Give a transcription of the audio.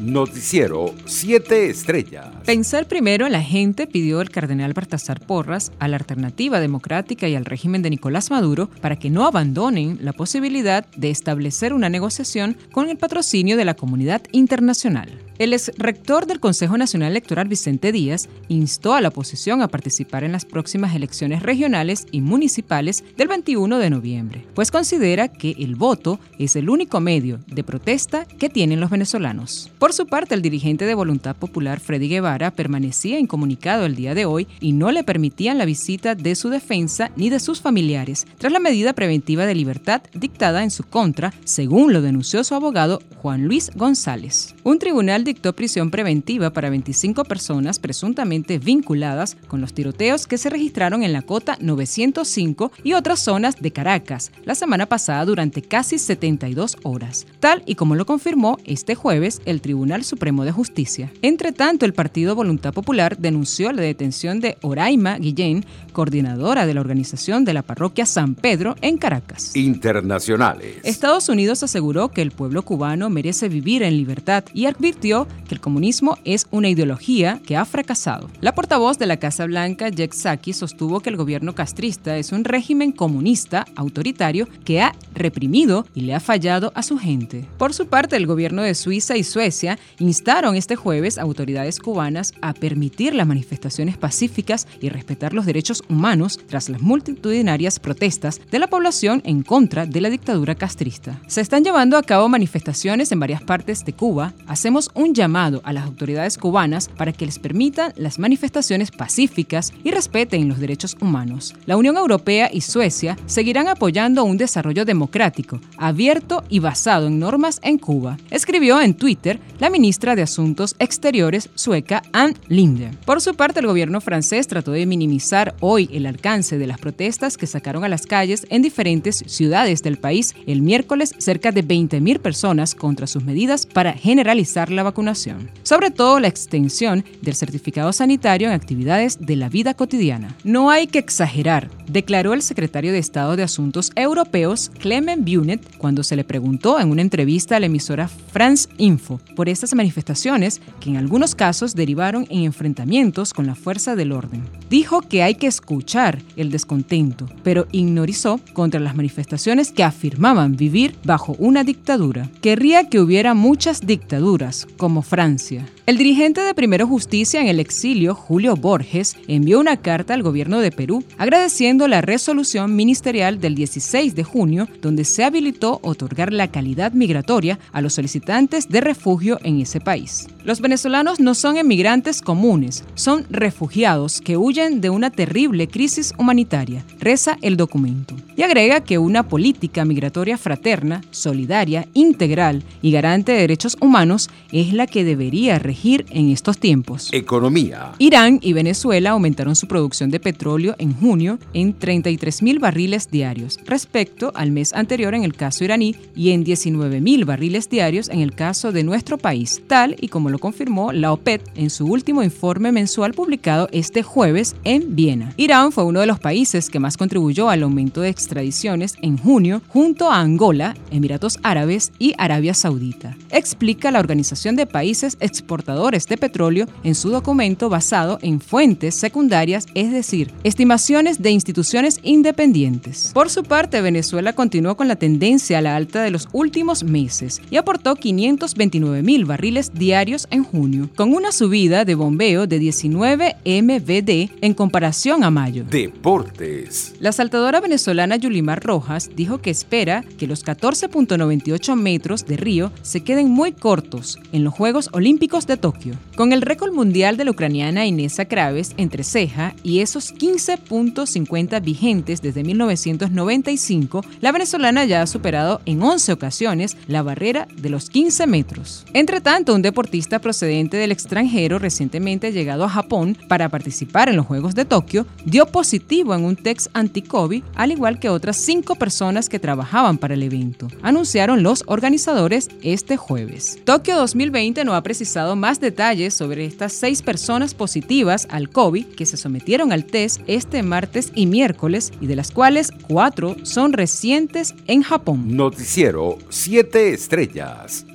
Noticiero 7 Estrellas. Pensar primero en la gente pidió el cardenal Baltasar Porras a la alternativa democrática y al régimen de Nicolás Maduro para que no abandonen la posibilidad de establecer una negociación con el patrocinio de la comunidad internacional. El ex rector del Consejo Nacional Electoral Vicente Díaz instó a la oposición a participar en las próximas elecciones regionales y municipales del 21 de noviembre, pues considera que el voto es el único medio de protesta que tienen los venezolanos. Su parte, el dirigente de Voluntad Popular, Freddy Guevara, permanecía incomunicado el día de hoy y no le permitían la visita de su defensa ni de sus familiares, tras la medida preventiva de libertad dictada en su contra, según lo denunció su abogado Juan Luis González. Un tribunal dictó prisión preventiva para 25 personas presuntamente vinculadas con los tiroteos que se registraron en la cota 905 y otras zonas de Caracas la semana pasada durante casi 72 horas, tal y como lo confirmó este jueves el Tribunal Supremo de Justicia. Entre tanto, el Partido Voluntad Popular denunció la detención de Oraima Guillén, coordinadora de la organización de la parroquia San Pedro en Caracas. Internacionales. Estados Unidos aseguró que el pueblo cubano merece vivir en libertad y advirtió que el comunismo es una ideología que ha fracasado. La portavoz de la Casa Blanca, Jack Saki, sostuvo que el gobierno castrista es un régimen comunista autoritario que ha reprimido y le ha fallado a su gente. Por su parte, el gobierno de Suiza y Suecia instaron este jueves a autoridades cubanas a permitir las manifestaciones pacíficas y respetar los derechos humanos tras las multitudinarias protestas de la población en contra de la dictadura castrista. Se están llevando a cabo manifestaciones en varias partes de Cuba. Hacemos un llamado a las autoridades cubanas para que les permitan las manifestaciones pacíficas y respeten los derechos humanos. La Unión Europea y Suecia seguirán apoyando un desarrollo democrático, abierto y basado en normas en Cuba, escribió en Twitter la ministra de Asuntos Exteriores sueca Anne Linde. Por su parte, el gobierno francés trató de minimizar hoy el alcance de las protestas que sacaron a las calles en diferentes ciudades del país el miércoles cerca de 20.000 personas contra sus medidas para generalizar la vacunación, sobre todo la extensión del certificado sanitario en actividades de la vida cotidiana. No hay que exagerar, declaró el secretario de Estado de Asuntos Europeos Clement Bunet cuando se le preguntó en una entrevista a la emisora France Info por estas manifestaciones que en algunos casos derivaron en enfrentamientos con la fuerza del orden. Dijo que hay que escuchar el descontento, pero ignorizó contra las manifestaciones que afirmaban vivir bajo una dictadura. Querría que hubiera muchas dictaduras, como Francia. El dirigente de Primero Justicia en el exilio, Julio Borges, envió una carta al gobierno de Perú agradeciendo la resolución ministerial del 16 de junio donde se habilitó otorgar la calidad migratoria a los solicitantes de refugio en ese país. Los venezolanos no son emigrantes comunes, son refugiados que huyen de una terrible crisis humanitaria, reza el documento. Y agrega que una política migratoria fraterna, solidaria, integral y garante de derechos humanos es la que debería regir en estos tiempos. Economía. Irán y Venezuela aumentaron su producción de petróleo en junio en 33 mil barriles diarios, respecto al mes anterior en el caso iraní y en 19 mil barriles diarios en el caso de nuestro país, tal y como lo confirmó la OPEP en su último informe mensual publicado este jueves en Viena. Irán fue uno de los países que más contribuyó al aumento de extradiciones en junio junto a Angola, Emiratos Árabes y Arabia Saudita. Explica la Organización de Países Exportadores de Petróleo en su documento basado en fuentes secundarias, es decir, estimaciones de instituciones independientes. Por su parte, Venezuela continuó con la tendencia a la alta de los últimos meses y aportó 529 mil barriles diarios en junio, con una subida de bombeo de 19 MBD en comparación a mayo. Deportes. La saltadora venezolana Yulimar Rojas dijo que espera que los 14.98 metros de Río se queden muy cortos en los Juegos Olímpicos de Tokio. Con el récord mundial de la ucraniana Inesa Kraves entre ceja y esos 15.50 vigentes desde 1995, la venezolana ya ha superado en 11 ocasiones la barrera de los 15 metros. Entre tanto, un deportista procedente del extranjero recientemente llegado a Japón para participar en los Juegos de Tokio dio positivo en un test anti-COVID, al igual que otras cinco personas que trabajaban para el evento, anunciaron los organizadores este jueves. Tokio 2020 no ha precisado más detalles sobre estas seis personas positivas al COVID que se sometieron al test este martes y miércoles y de las cuales cuatro son recientes en Japón. Noticiero 7 Estrellas.